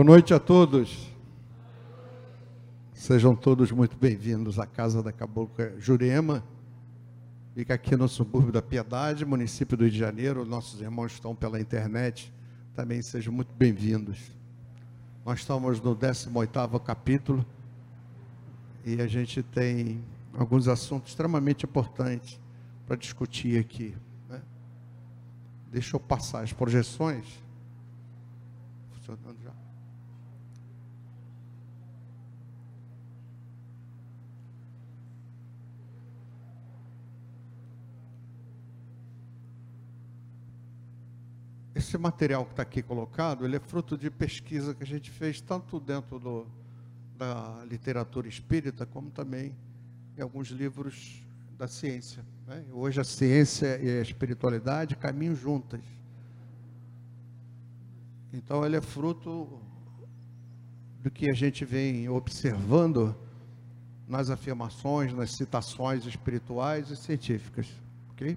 Boa noite a todos. Sejam todos muito bem-vindos à Casa da Cabocla Jurema. Fica aqui no subúrbio da Piedade, município do Rio de Janeiro. Nossos irmãos estão pela internet. Também sejam muito bem-vindos. Nós estamos no 18º capítulo e a gente tem alguns assuntos extremamente importantes para discutir aqui. Né? Deixa eu passar as projeções. Funcionando já. Esse material que está aqui colocado, ele é fruto de pesquisa que a gente fez tanto dentro do, da literatura espírita, como também em alguns livros da ciência. Né? Hoje a ciência e a espiritualidade caminham juntas. Então ele é fruto do que a gente vem observando nas afirmações, nas citações espirituais e científicas, ok?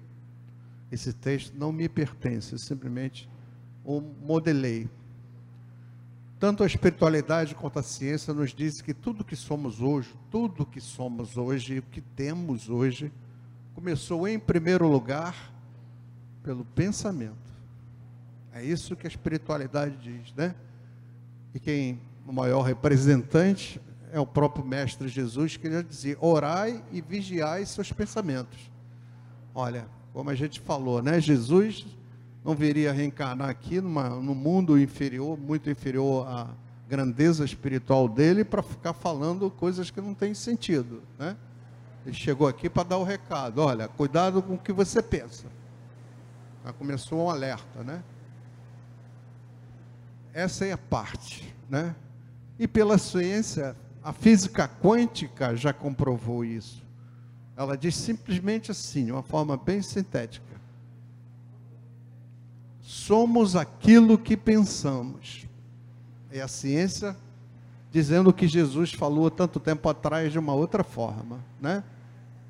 Esse texto não me pertence, simplesmente o modelei. Tanto a espiritualidade quanto a ciência nos diz que tudo que somos hoje, tudo que somos hoje, o que temos hoje, começou em primeiro lugar pelo pensamento. É isso que a espiritualidade diz, né? E quem o maior representante é o próprio mestre Jesus, que ele dizia: "Orai e vigiai seus pensamentos". Olha, como a gente falou, né? Jesus não viria reencarnar aqui numa, no mundo inferior, muito inferior à grandeza espiritual dele, para ficar falando coisas que não têm sentido, né? Ele chegou aqui para dar o recado, olha, cuidado com o que você pensa. Já começou um alerta, né? Essa é a parte, né? E pela ciência, a física quântica já comprovou isso. Ela diz simplesmente assim, de uma forma bem sintética: somos aquilo que pensamos. É a ciência dizendo o que Jesus falou tanto tempo atrás de uma outra forma, né?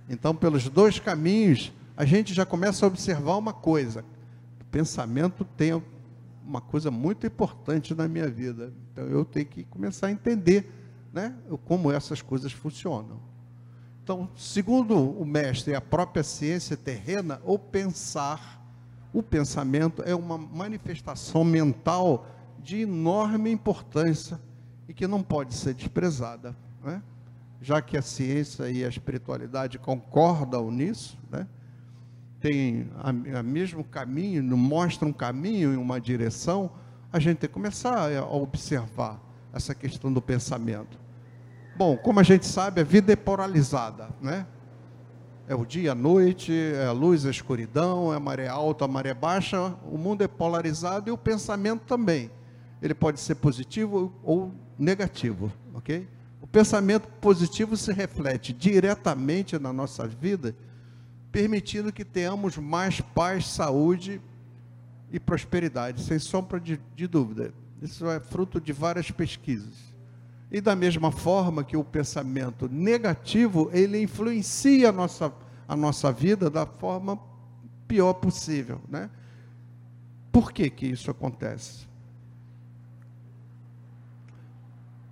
Então, pelos dois caminhos, a gente já começa a observar uma coisa: o pensamento tem uma coisa muito importante na minha vida. Então, eu tenho que começar a entender, né, como essas coisas funcionam. Então, segundo o mestre a própria ciência terrena, o pensar, o pensamento é uma manifestação mental de enorme importância e que não pode ser desprezada, né? já que a ciência e a espiritualidade concordam nisso, né? tem o mesmo caminho, mostra um caminho em uma direção, a gente tem que começar a observar essa questão do pensamento. Bom, como a gente sabe, a vida é polarizada, né? É o dia, a noite, é a luz, a escuridão, é a maré alta, a maré baixa. O mundo é polarizado e o pensamento também. Ele pode ser positivo ou negativo, ok? O pensamento positivo se reflete diretamente na nossa vida, permitindo que tenhamos mais paz, saúde e prosperidade, sem sombra de, de dúvida. Isso é fruto de várias pesquisas. E da mesma forma que o pensamento negativo, ele influencia a nossa, a nossa vida da forma pior possível, né? Por que que isso acontece?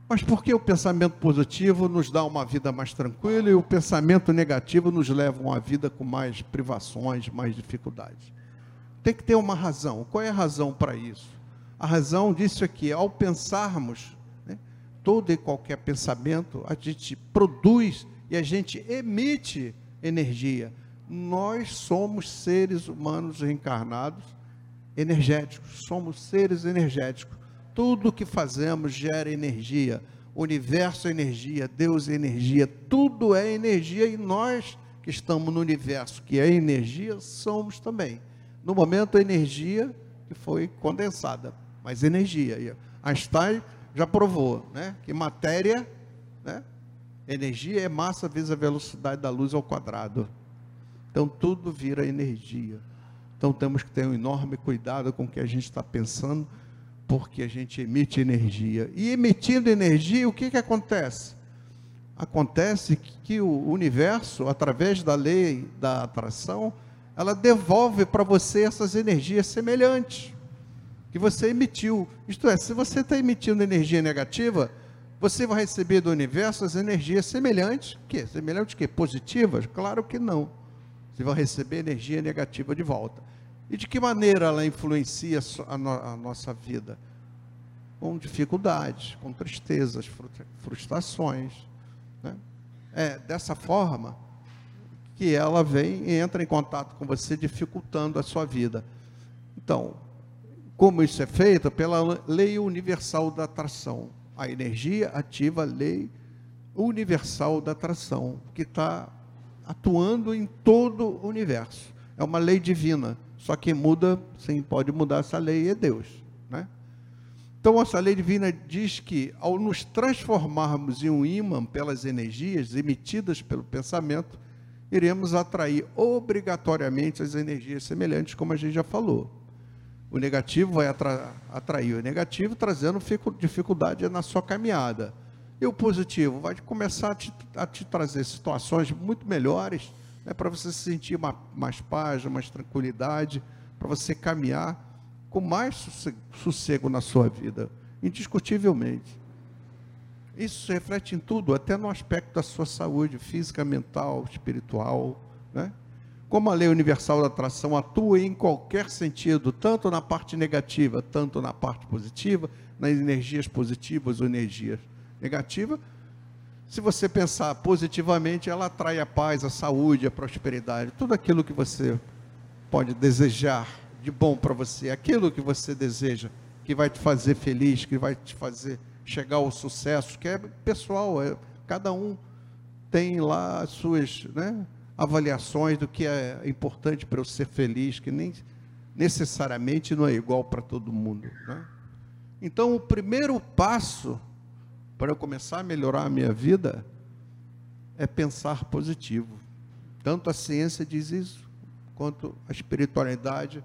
Mas por que o pensamento positivo nos dá uma vida mais tranquila e o pensamento negativo nos leva a uma vida com mais privações, mais dificuldades? Tem que ter uma razão. Qual é a razão para isso? A razão disso é que ao pensarmos todo e qualquer pensamento, a gente produz e a gente emite energia. Nós somos seres humanos reencarnados energéticos, somos seres energéticos. Tudo que fazemos gera energia. O universo é energia, Deus é energia, tudo é energia e nós que estamos no universo, que é energia, somos também. No momento, a energia que foi condensada, mas energia. Einstein já provou, né? Que matéria, né? Energia é massa vezes a velocidade da luz ao quadrado. Então tudo vira energia. Então temos que ter um enorme cuidado com o que a gente está pensando, porque a gente emite energia. E emitindo energia, o que, que acontece? Acontece que o universo, através da lei da atração, ela devolve para você essas energias semelhantes. Que você emitiu. Isto é, se você está emitindo energia negativa, você vai receber do universo as energias semelhantes, que semelhantes que positivas? Claro que não. Você vai receber energia negativa de volta. E de que maneira ela influencia a, no, a nossa vida? Com dificuldades, com tristezas, frustrações. Né? É dessa forma que ela vem e entra em contato com você, dificultando a sua vida. Então, como isso é feito? Pela lei universal da atração. A energia ativa a lei universal da atração, que está atuando em todo o universo. É uma lei divina. Só que muda, sim, pode mudar essa lei é Deus. Né? Então, essa lei divina diz que, ao nos transformarmos em um ímã pelas energias emitidas pelo pensamento, iremos atrair obrigatoriamente as energias semelhantes, como a gente já falou. O negativo vai atra atrair o negativo, trazendo dificuldade na sua caminhada. E o positivo vai começar a te, a te trazer situações muito melhores, né, para você se sentir uma, mais paz, mais tranquilidade, para você caminhar com mais sossego, sossego na sua vida, indiscutivelmente. Isso se reflete em tudo, até no aspecto da sua saúde física, mental, espiritual, né? Como a lei universal da atração atua em qualquer sentido, tanto na parte negativa, tanto na parte positiva, nas energias positivas ou energias negativas, se você pensar positivamente, ela atrai a paz, a saúde, a prosperidade, tudo aquilo que você pode desejar de bom para você, aquilo que você deseja, que vai te fazer feliz, que vai te fazer chegar ao sucesso, que é pessoal, é, cada um tem lá as suas, né, avaliações do que é importante para eu ser feliz, que nem necessariamente não é igual para todo mundo. Né? Então, o primeiro passo para eu começar a melhorar a minha vida é pensar positivo. Tanto a ciência diz isso, quanto a espiritualidade.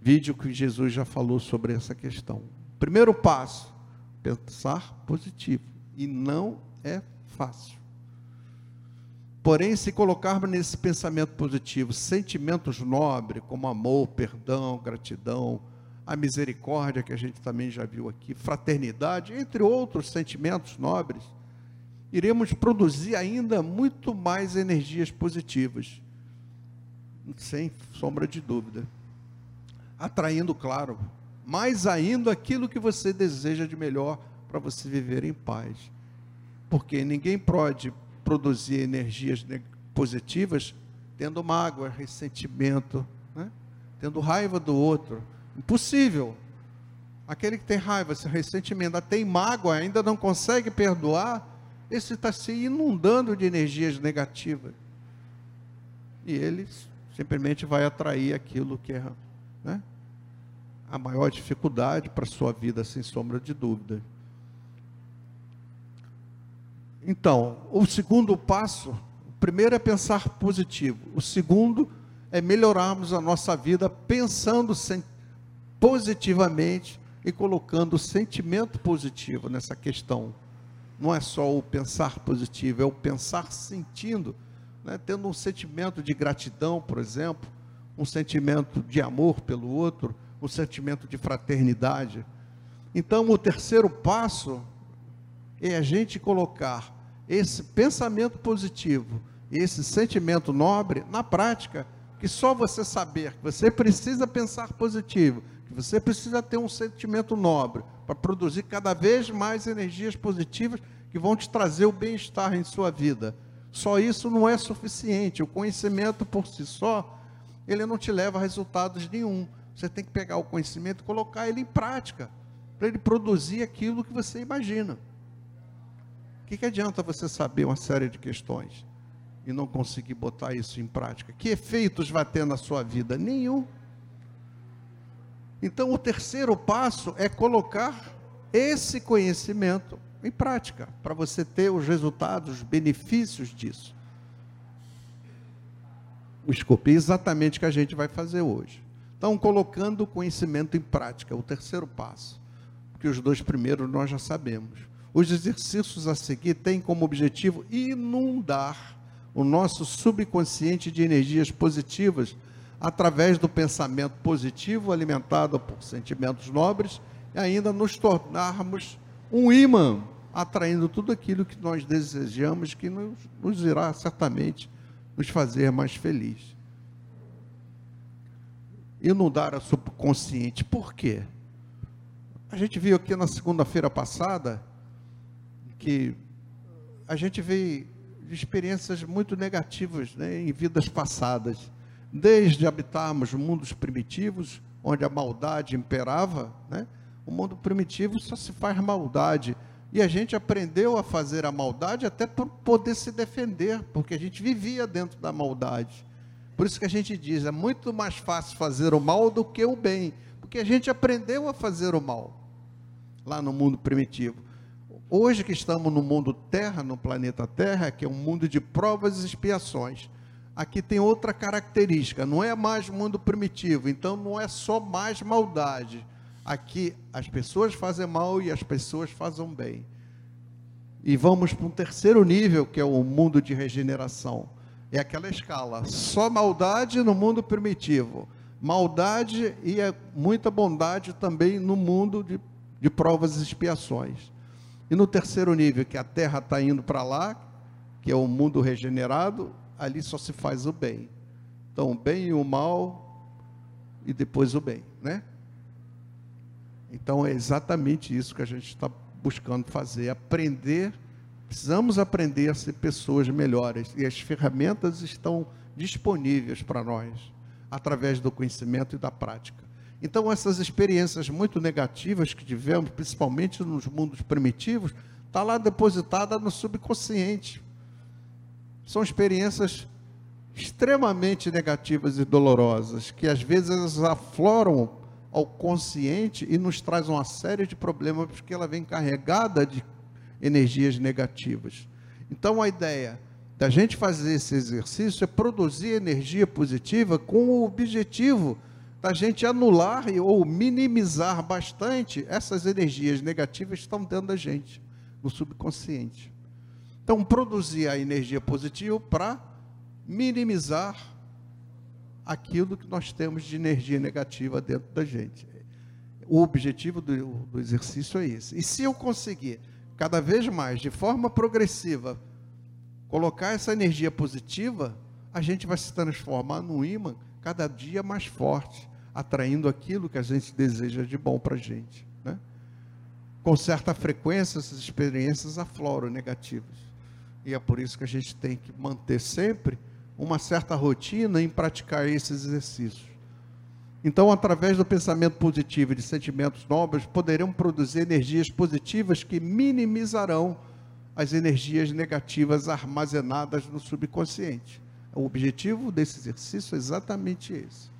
Vídeo que Jesus já falou sobre essa questão. Primeiro passo, pensar positivo. E não é fácil. Porém, se colocarmos nesse pensamento positivo sentimentos nobres, como amor, perdão, gratidão, a misericórdia, que a gente também já viu aqui, fraternidade, entre outros sentimentos nobres, iremos produzir ainda muito mais energias positivas, sem sombra de dúvida. Atraindo, claro, mais ainda aquilo que você deseja de melhor para você viver em paz. Porque ninguém pode produzir energias positivas tendo mágoa, ressentimento, né? tendo raiva do outro. Impossível. Aquele que tem raiva, esse ressentimento, tem mágoa, ainda não consegue perdoar, esse está se inundando de energias negativas. E ele simplesmente vai atrair aquilo que é né? a maior dificuldade para a sua vida, sem sombra de dúvida. Então, o segundo passo, o primeiro é pensar positivo, o segundo é melhorarmos a nossa vida pensando positivamente e colocando sentimento positivo nessa questão. Não é só o pensar positivo, é o pensar sentindo, né? tendo um sentimento de gratidão, por exemplo, um sentimento de amor pelo outro, um sentimento de fraternidade. Então, o terceiro passo é a gente colocar esse pensamento positivo, esse sentimento nobre na prática, que só você saber que você precisa pensar positivo, que você precisa ter um sentimento nobre para produzir cada vez mais energias positivas que vão te trazer o bem-estar em sua vida. Só isso não é suficiente. O conhecimento por si só, ele não te leva a resultados nenhum. Você tem que pegar o conhecimento e colocar ele em prática, para ele produzir aquilo que você imagina. O que, que adianta você saber uma série de questões e não conseguir botar isso em prática? Que efeitos vai ter na sua vida? Nenhum. Então, o terceiro passo é colocar esse conhecimento em prática, para você ter os resultados, os benefícios disso. O escopo é exatamente o que a gente vai fazer hoje. Então, colocando o conhecimento em prática, o terceiro passo. Porque os dois primeiros nós já sabemos. Os exercícios a seguir têm como objetivo inundar o nosso subconsciente de energias positivas, através do pensamento positivo alimentado por sentimentos nobres e ainda nos tornarmos um imã, atraindo tudo aquilo que nós desejamos, que nos, nos irá certamente nos fazer mais felizes. Inundar a subconsciente. Por quê? A gente viu aqui na segunda-feira passada que a gente de experiências muito negativas né, em vidas passadas. Desde habitarmos mundos primitivos, onde a maldade imperava, né, o mundo primitivo só se faz maldade. E a gente aprendeu a fazer a maldade até por poder se defender, porque a gente vivia dentro da maldade. Por isso que a gente diz, é muito mais fácil fazer o mal do que o bem, porque a gente aprendeu a fazer o mal lá no mundo primitivo. Hoje que estamos no mundo Terra, no planeta Terra, que é um mundo de provas e expiações, aqui tem outra característica, não é mais mundo primitivo, então não é só mais maldade. Aqui as pessoas fazem mal e as pessoas fazem bem. E vamos para um terceiro nível, que é o mundo de regeneração. É aquela escala, só maldade no mundo primitivo, maldade e é muita bondade também no mundo de, de provas e expiações. E no terceiro nível, que a terra está indo para lá, que é o mundo regenerado, ali só se faz o bem. Então, o bem e o mal, e depois o bem, né? Então, é exatamente isso que a gente está buscando fazer, aprender, precisamos aprender a ser pessoas melhores, e as ferramentas estão disponíveis para nós, através do conhecimento e da prática. Então, essas experiências muito negativas que tivemos, principalmente nos mundos primitivos, está lá depositada no subconsciente. São experiências extremamente negativas e dolorosas, que às vezes afloram ao consciente e nos traz uma série de problemas, porque ela vem carregada de energias negativas. Então, a ideia da gente fazer esse exercício é produzir energia positiva com o objetivo da gente anular ou minimizar bastante essas energias negativas que estão dentro da gente, no subconsciente. Então, produzir a energia positiva para minimizar aquilo que nós temos de energia negativa dentro da gente. O objetivo do, do exercício é esse. E se eu conseguir, cada vez mais, de forma progressiva, colocar essa energia positiva, a gente vai se transformar num imã cada dia mais forte, atraindo aquilo que a gente deseja de bom para a gente. Né? Com certa frequência, essas experiências afloram negativas. E é por isso que a gente tem que manter sempre uma certa rotina em praticar esses exercícios. Então, através do pensamento positivo e de sentimentos nobres, poderemos produzir energias positivas que minimizarão as energias negativas armazenadas no subconsciente. O objetivo desse exercício é exatamente esse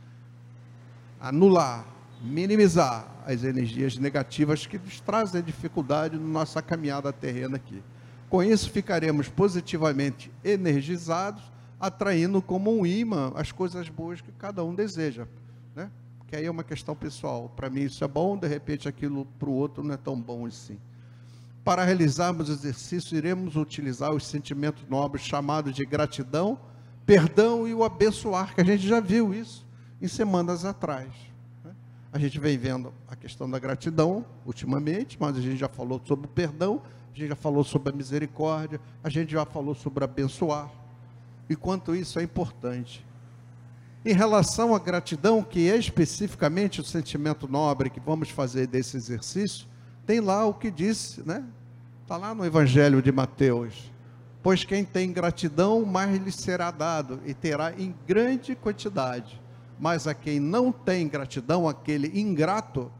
anular, minimizar as energias negativas que nos trazem dificuldade na nossa caminhada terrena aqui. Com isso, ficaremos positivamente energizados, atraindo como um imã as coisas boas que cada um deseja. Né? Que aí é uma questão pessoal. Para mim isso é bom, de repente aquilo para o outro não é tão bom assim. Para realizarmos o exercício, iremos utilizar os sentimentos nobres chamados de gratidão, perdão e o abençoar, que a gente já viu isso em semanas atrás. Né? A gente vem vendo a questão da gratidão ultimamente, mas a gente já falou sobre o perdão, a gente já falou sobre a misericórdia, a gente já falou sobre abençoar. E quanto isso é importante. Em relação à gratidão, que é especificamente o sentimento nobre que vamos fazer desse exercício, tem lá o que disse, né? Está lá no Evangelho de Mateus. Pois quem tem gratidão, mais lhe será dado, e terá em grande quantidade mas a quem não tem gratidão, aquele ingrato,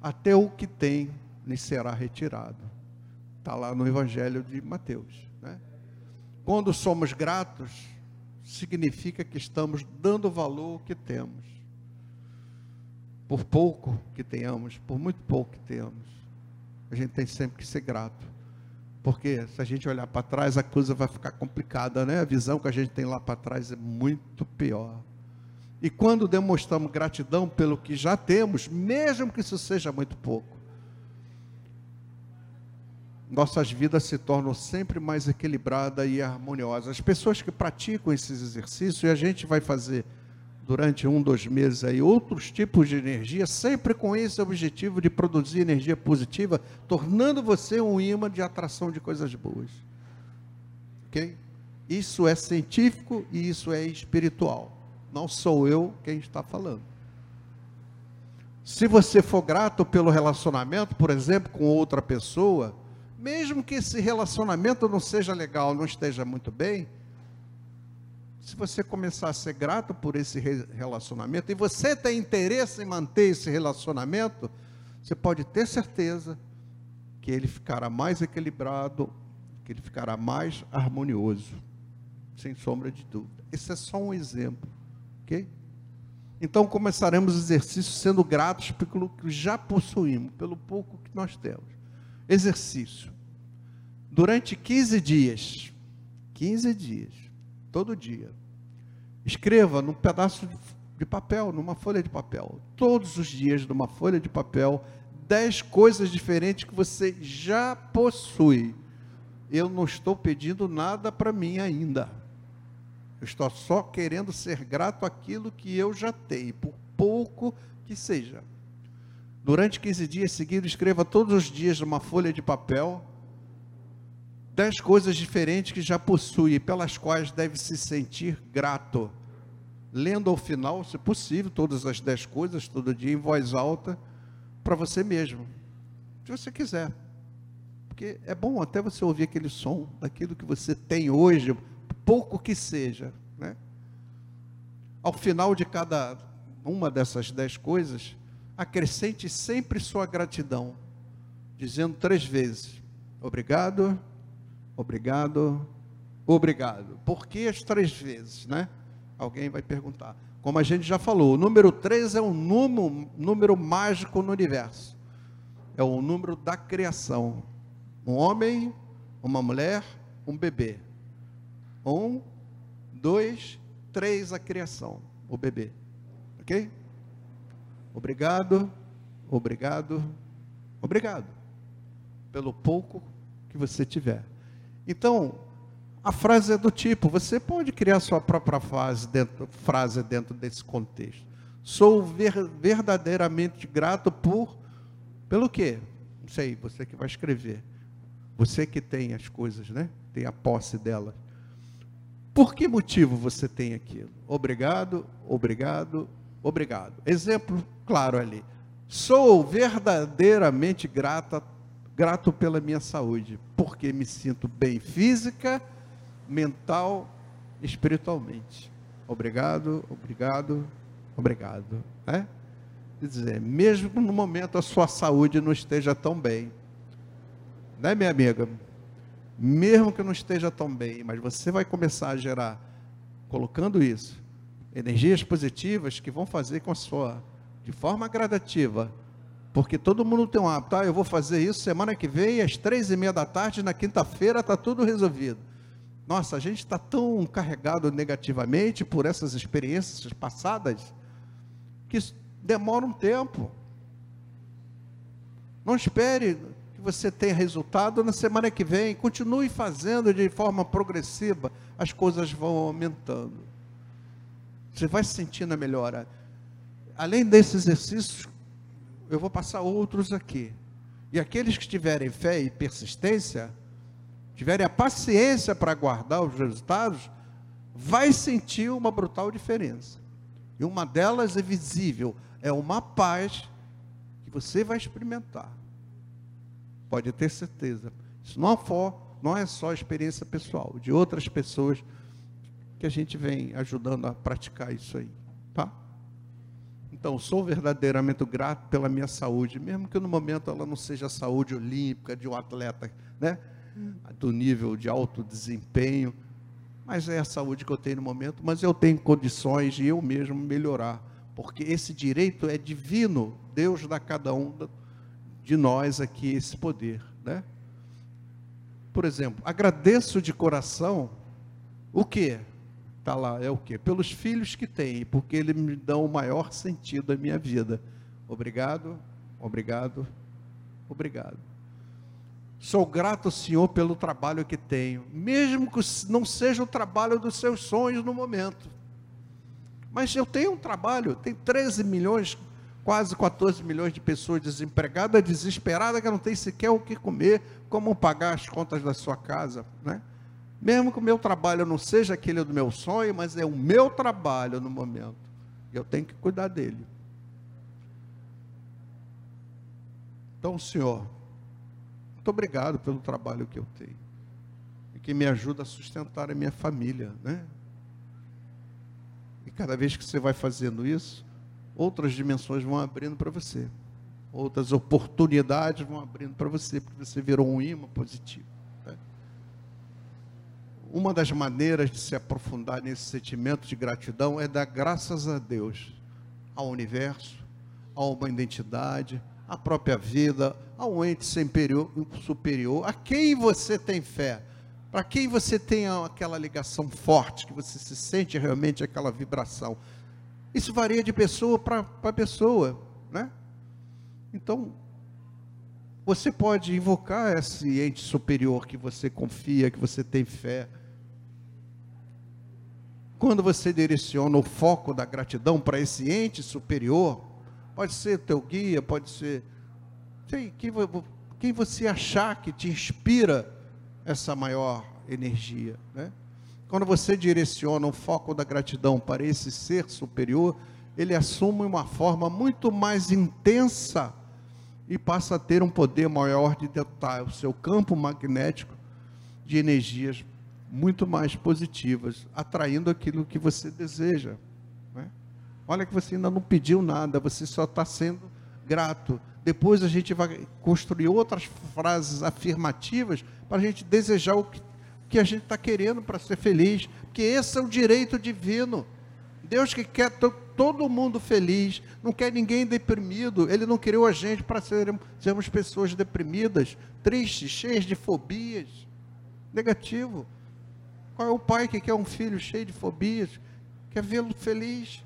até o que tem lhe será retirado. Está lá no Evangelho de Mateus. Né? Quando somos gratos, significa que estamos dando valor ao que temos. Por pouco que tenhamos, por muito pouco que temos, a gente tem sempre que ser grato. Porque se a gente olhar para trás, a coisa vai ficar complicada, né? A visão que a gente tem lá para trás é muito pior. E quando demonstramos gratidão pelo que já temos, mesmo que isso seja muito pouco, nossas vidas se tornam sempre mais equilibradas e harmoniosas. As pessoas que praticam esses exercícios, e a gente vai fazer durante um, dois meses aí, outros tipos de energia, sempre com esse objetivo de produzir energia positiva, tornando você um imã de atração de coisas boas. Ok? Isso é científico e isso é espiritual. Não sou eu quem está falando. Se você for grato pelo relacionamento, por exemplo, com outra pessoa, mesmo que esse relacionamento não seja legal, não esteja muito bem, se você começar a ser grato por esse relacionamento e você tem interesse em manter esse relacionamento, você pode ter certeza que ele ficará mais equilibrado, que ele ficará mais harmonioso, sem sombra de dúvida. Esse é só um exemplo, ok? Então começaremos o exercício sendo gratos pelo que já possuímos, pelo pouco que nós temos. Exercício. Durante 15 dias, 15 dias, todo dia. Escreva num pedaço de papel, numa folha de papel, todos os dias numa folha de papel, dez coisas diferentes que você já possui. Eu não estou pedindo nada para mim ainda. Eu estou só querendo ser grato àquilo que eu já tenho, por pouco que seja. Durante 15 dias seguidos, escreva todos os dias numa folha de papel dez coisas diferentes que já possui, pelas quais deve se sentir grato. Lendo ao final, se possível, todas as dez coisas, todo dia em voz alta, para você mesmo, se você quiser. Porque é bom até você ouvir aquele som daquilo que você tem hoje, pouco que seja. Né? Ao final de cada uma dessas dez coisas, acrescente sempre sua gratidão, dizendo três vezes: Obrigado, Obrigado, obrigado. Por que as três vezes, né? Alguém vai perguntar. Como a gente já falou, o número três é um número, número mágico no universo. É o número da criação. Um homem, uma mulher, um bebê. Um, dois, três a criação, o bebê. Ok? Obrigado, obrigado, obrigado. Pelo pouco que você tiver. Então, a frase é do tipo, você pode criar sua própria frase dentro, frase dentro desse contexto. Sou ver, verdadeiramente grato por, pelo quê? Não sei, você que vai escrever. Você que tem as coisas, né? Tem a posse delas. Por que motivo você tem aquilo? Obrigado, obrigado, obrigado. Exemplo claro ali. Sou verdadeiramente grata grato pela minha saúde, porque me sinto bem física, mental, espiritualmente. Obrigado, obrigado, obrigado. Né? Quer dizer, mesmo no momento a sua saúde não esteja tão bem, né, minha amiga? Mesmo que não esteja tão bem, mas você vai começar a gerar, colocando isso, energias positivas que vão fazer com a sua, de forma gradativa, porque todo mundo tem um hábito, ah, eu vou fazer isso semana que vem, às três e meia da tarde, na quinta-feira está tudo resolvido. Nossa, a gente está tão carregado negativamente por essas experiências passadas, que demora um tempo. Não espere você tenha resultado na semana que vem, continue fazendo de forma progressiva, as coisas vão aumentando. Você vai sentindo a melhora. Além desses exercícios, eu vou passar outros aqui. E aqueles que tiverem fé e persistência, tiverem a paciência para aguardar os resultados, vai sentir uma brutal diferença. E uma delas é visível, é uma paz que você vai experimentar. Pode ter certeza. Isso não, for, não é só experiência pessoal, de outras pessoas que a gente vem ajudando a praticar isso aí, tá? Então, sou verdadeiramente grato pela minha saúde, mesmo que no momento ela não seja a saúde olímpica de um atleta, né? Do nível de alto desempenho, mas é a saúde que eu tenho no momento, mas eu tenho condições de eu mesmo melhorar, porque esse direito é divino, Deus dá a cada um de nós aqui esse poder, né? Por exemplo, agradeço de coração o que? está lá, é o quê? Pelos filhos que tem, porque eles me dão o maior sentido da minha vida. Obrigado, obrigado, obrigado. Sou grato, Senhor, pelo trabalho que tenho, mesmo que não seja o trabalho dos seus sonhos no momento. Mas eu tenho um trabalho, tem 13 milhões, quase 14 milhões de pessoas desempregadas, desesperadas, que não tem sequer o que comer, como pagar as contas da sua casa, né? Mesmo que o meu trabalho não seja aquele do meu sonho, mas é o meu trabalho no momento. Eu tenho que cuidar dele. Então, Senhor, muito obrigado pelo trabalho que eu tenho. E que me ajuda a sustentar a minha família, né? E cada vez que você vai fazendo isso, outras dimensões vão abrindo para você. Outras oportunidades vão abrindo para você, porque você virou um imã positivo. Né? Uma das maneiras de se aprofundar nesse sentimento de gratidão é dar graças a Deus, ao universo, a uma identidade, à própria vida, ao ente superior, superior, a quem você tem fé, para quem você tem aquela ligação forte, que você se sente realmente aquela vibração. Isso varia de pessoa para pessoa, né? Então, você pode invocar esse ente superior que você confia, que você tem fé. Quando você direciona o foco da gratidão para esse ente superior, pode ser teu guia, pode ser quem, quem você achar que te inspira essa maior energia, né? Quando você direciona o foco da gratidão para esse ser superior, ele assume uma forma muito mais intensa e passa a ter um poder maior de detalhe, o seu campo magnético de energias muito mais positivas, atraindo aquilo que você deseja. Né? Olha que você ainda não pediu nada, você só está sendo grato. Depois a gente vai construir outras frases afirmativas para a gente desejar o que que a gente está querendo para ser feliz, porque esse é o direito divino. Deus que quer todo mundo feliz, não quer ninguém deprimido, Ele não criou a gente para sermos, sermos pessoas deprimidas, tristes, cheias de fobias. Negativo. Qual é o pai que quer um filho cheio de fobias? Quer vê-lo feliz.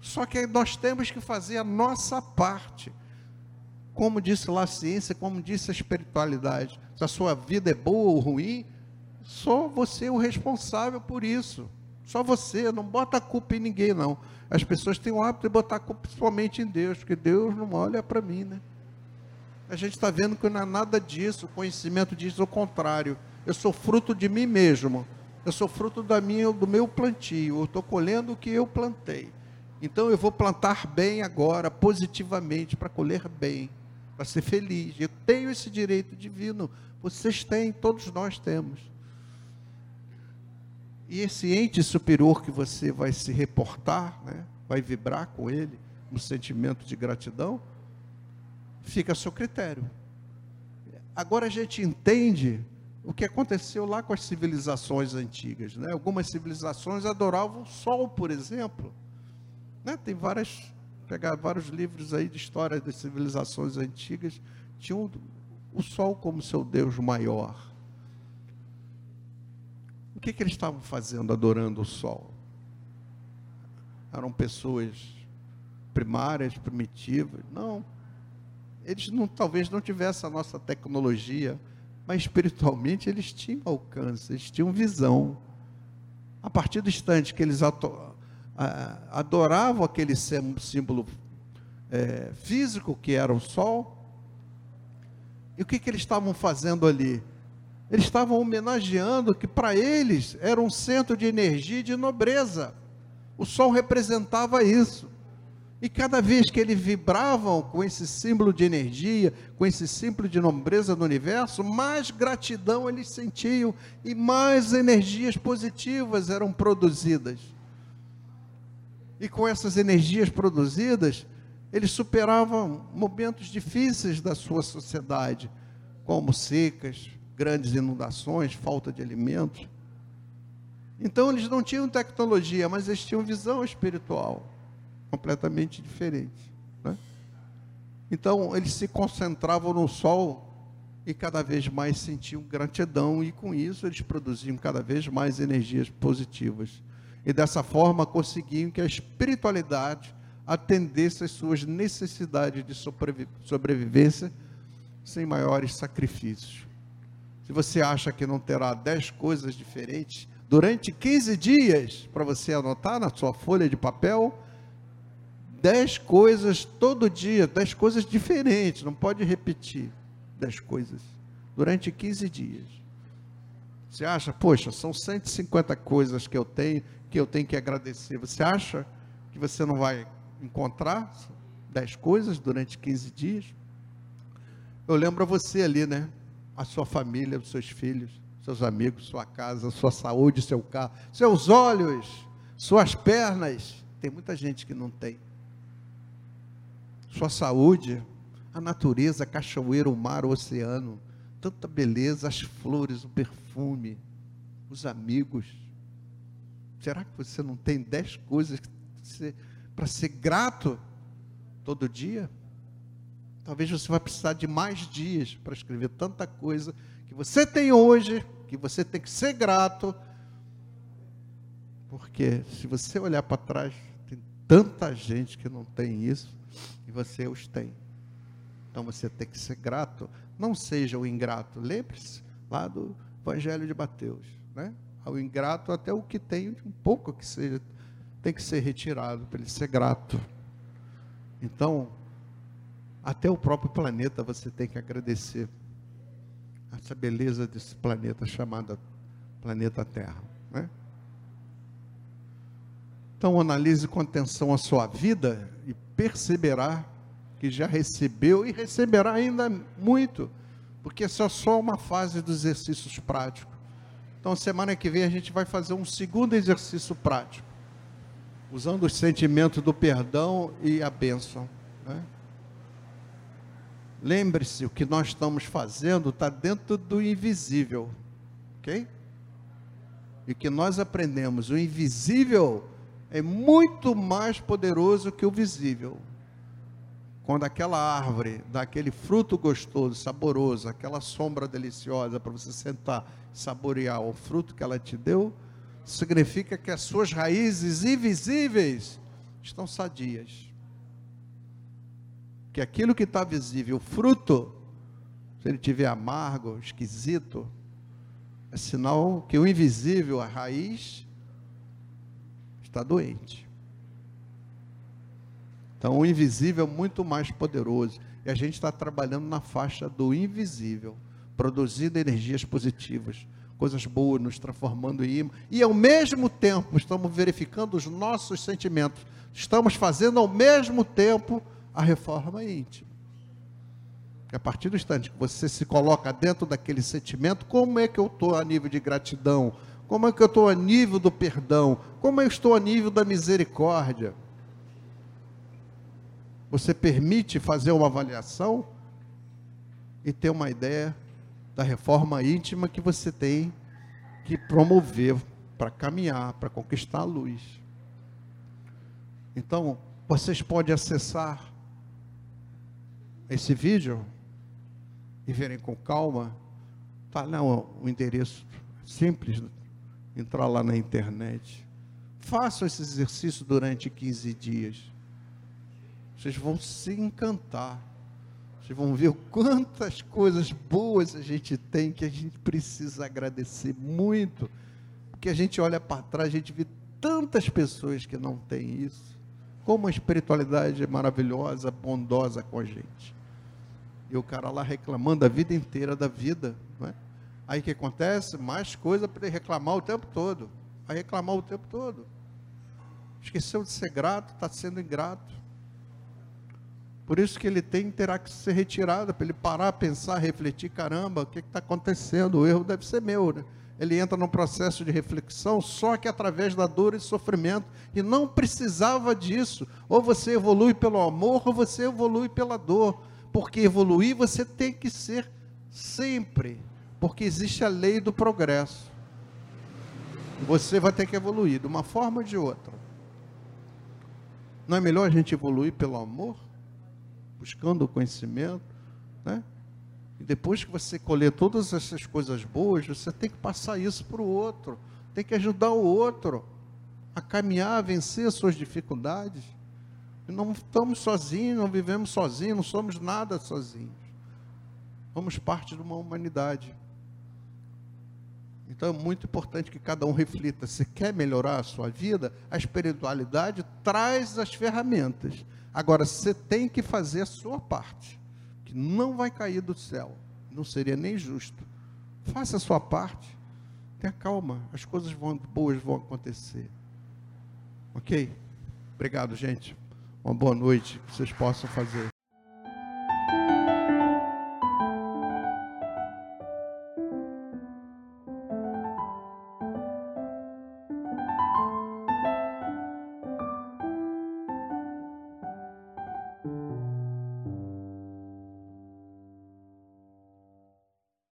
Só que nós temos que fazer a nossa parte. Como disse lá a ciência, como disse a espiritualidade. Se a sua vida é boa ou ruim, só você é o responsável por isso. Só você, não bota a culpa em ninguém, não. As pessoas têm o hábito de botar a culpa somente em Deus, porque Deus não olha para mim, né? A gente está vendo que não é nada disso, o conhecimento diz o contrário. Eu sou fruto de mim mesmo. Eu sou fruto da minha, do meu plantio. Eu estou colhendo o que eu plantei. Então eu vou plantar bem agora, positivamente, para colher bem, para ser feliz. Eu tenho esse direito divino. Vocês têm, todos nós temos. E esse ente superior que você vai se reportar, né, vai vibrar com ele, um sentimento de gratidão, fica a seu critério. Agora a gente entende o que aconteceu lá com as civilizações antigas. Né? Algumas civilizações adoravam o sol, por exemplo. Né? Tem várias, pegar vários livros aí de história das civilizações antigas, tinham o sol como seu Deus maior que, que eles estavam fazendo adorando o sol? Eram pessoas primárias, primitivas? Não. Eles não, talvez não tivessem a nossa tecnologia, mas espiritualmente eles tinham alcance, eles tinham visão. A partir do instante que eles adoravam aquele símbolo é, físico que era o sol, e o que, que eles estavam fazendo ali? Eles estavam homenageando que para eles era um centro de energia e de nobreza. O sol representava isso. E cada vez que eles vibravam com esse símbolo de energia, com esse símbolo de nobreza do universo, mais gratidão eles sentiam e mais energias positivas eram produzidas. E com essas energias produzidas, eles superavam momentos difíceis da sua sociedade, como secas, grandes inundações, falta de alimentos. Então eles não tinham tecnologia, mas eles tinham visão espiritual completamente diferente. Né? Então eles se concentravam no sol e cada vez mais sentiam gratidão, e com isso eles produziam cada vez mais energias positivas. E dessa forma conseguiam que a espiritualidade atendesse às suas necessidades de sobrevivência sem maiores sacrifícios. Se você acha que não terá dez coisas diferentes, Durante 15 dias, para você anotar na sua folha de papel, 10 coisas todo dia, 10 coisas diferentes, não pode repetir 10 coisas. Durante 15 dias. Você acha, poxa, são 150 coisas que eu tenho, que eu tenho que agradecer. Você acha que você não vai encontrar 10 coisas durante 15 dias? Eu lembro a você ali, né? A sua família, os seus filhos, seus amigos, sua casa, sua saúde, seu carro, seus olhos, suas pernas. Tem muita gente que não tem. Sua saúde, a natureza, a cachoeira, o mar, o oceano, tanta beleza, as flores, o perfume, os amigos. Será que você não tem dez coisas para ser grato todo dia? Talvez você vai precisar de mais dias para escrever tanta coisa que você tem hoje, que você tem que ser grato. Porque se você olhar para trás, tem tanta gente que não tem isso e você os tem. Então você tem que ser grato. Não seja o ingrato. Lembre-se lá do Evangelho de Mateus. Né? Ao ingrato, até o que tem, um pouco que seja, tem que ser retirado para ele ser grato. Então, até o próprio planeta você tem que agradecer. Essa beleza desse planeta chamado planeta Terra. Né? Então analise com atenção a sua vida e perceberá que já recebeu e receberá ainda muito, porque essa é só uma fase dos exercícios práticos. Então semana que vem a gente vai fazer um segundo exercício prático, usando os sentimentos do perdão e a bênção. Né? Lembre-se, o que nós estamos fazendo está dentro do invisível, ok? E o que nós aprendemos, o invisível é muito mais poderoso que o visível. Quando aquela árvore dá aquele fruto gostoso, saboroso, aquela sombra deliciosa para você sentar saborear o fruto que ela te deu, significa que as suas raízes invisíveis estão sadias que aquilo que está visível, o fruto, se ele tiver amargo, esquisito, é sinal que o invisível, a raiz, está doente. Então, o invisível é muito mais poderoso. E a gente está trabalhando na faixa do invisível, produzindo energias positivas, coisas boas, nos transformando em imã. E ao mesmo tempo, estamos verificando os nossos sentimentos. Estamos fazendo ao mesmo tempo a reforma íntima. a partir do instante que você se coloca dentro daquele sentimento, como é que eu estou a nível de gratidão? Como é que eu estou a nível do perdão? Como eu estou a nível da misericórdia? Você permite fazer uma avaliação e ter uma ideia da reforma íntima que você tem que promover para caminhar, para conquistar a luz. Então, vocês podem acessar esse vídeo e verem com calma, está lá o, endereço simples, entrar lá na internet. Façam esse exercício durante 15 dias. Vocês vão se encantar. Vocês vão ver quantas coisas boas a gente tem que a gente precisa agradecer muito. Porque a gente olha para trás, a gente vê tantas pessoas que não têm isso. Como a espiritualidade é maravilhosa, bondosa com a gente. E o cara lá reclamando a vida inteira da vida. Não é? Aí o que acontece? Mais coisa para ele reclamar o tempo todo. Vai reclamar o tempo todo. Esqueceu de ser grato, está sendo ingrato. Por isso que ele tem terá que ser retirado, para ele parar, pensar, refletir, caramba, o que está acontecendo? O erro deve ser meu, né? Ele entra num processo de reflexão, só que através da dor e sofrimento, e não precisava disso. Ou você evolui pelo amor, ou você evolui pela dor. Porque evoluir você tem que ser sempre, porque existe a lei do progresso. Você vai ter que evoluir de uma forma ou de outra. Não é melhor a gente evoluir pelo amor, buscando o conhecimento, né? E depois que você colher todas essas coisas boas, você tem que passar isso para o outro. Tem que ajudar o outro a caminhar, a vencer as suas dificuldades. E não estamos sozinhos, não vivemos sozinhos, não somos nada sozinhos. Somos parte de uma humanidade. Então é muito importante que cada um reflita. Se quer melhorar a sua vida, a espiritualidade traz as ferramentas. Agora, você tem que fazer a sua parte, não vai cair do céu. Não seria nem justo. Faça a sua parte. Tenha calma, as coisas vão, boas vão acontecer. Ok? Obrigado, gente. Uma boa noite que vocês possam fazer.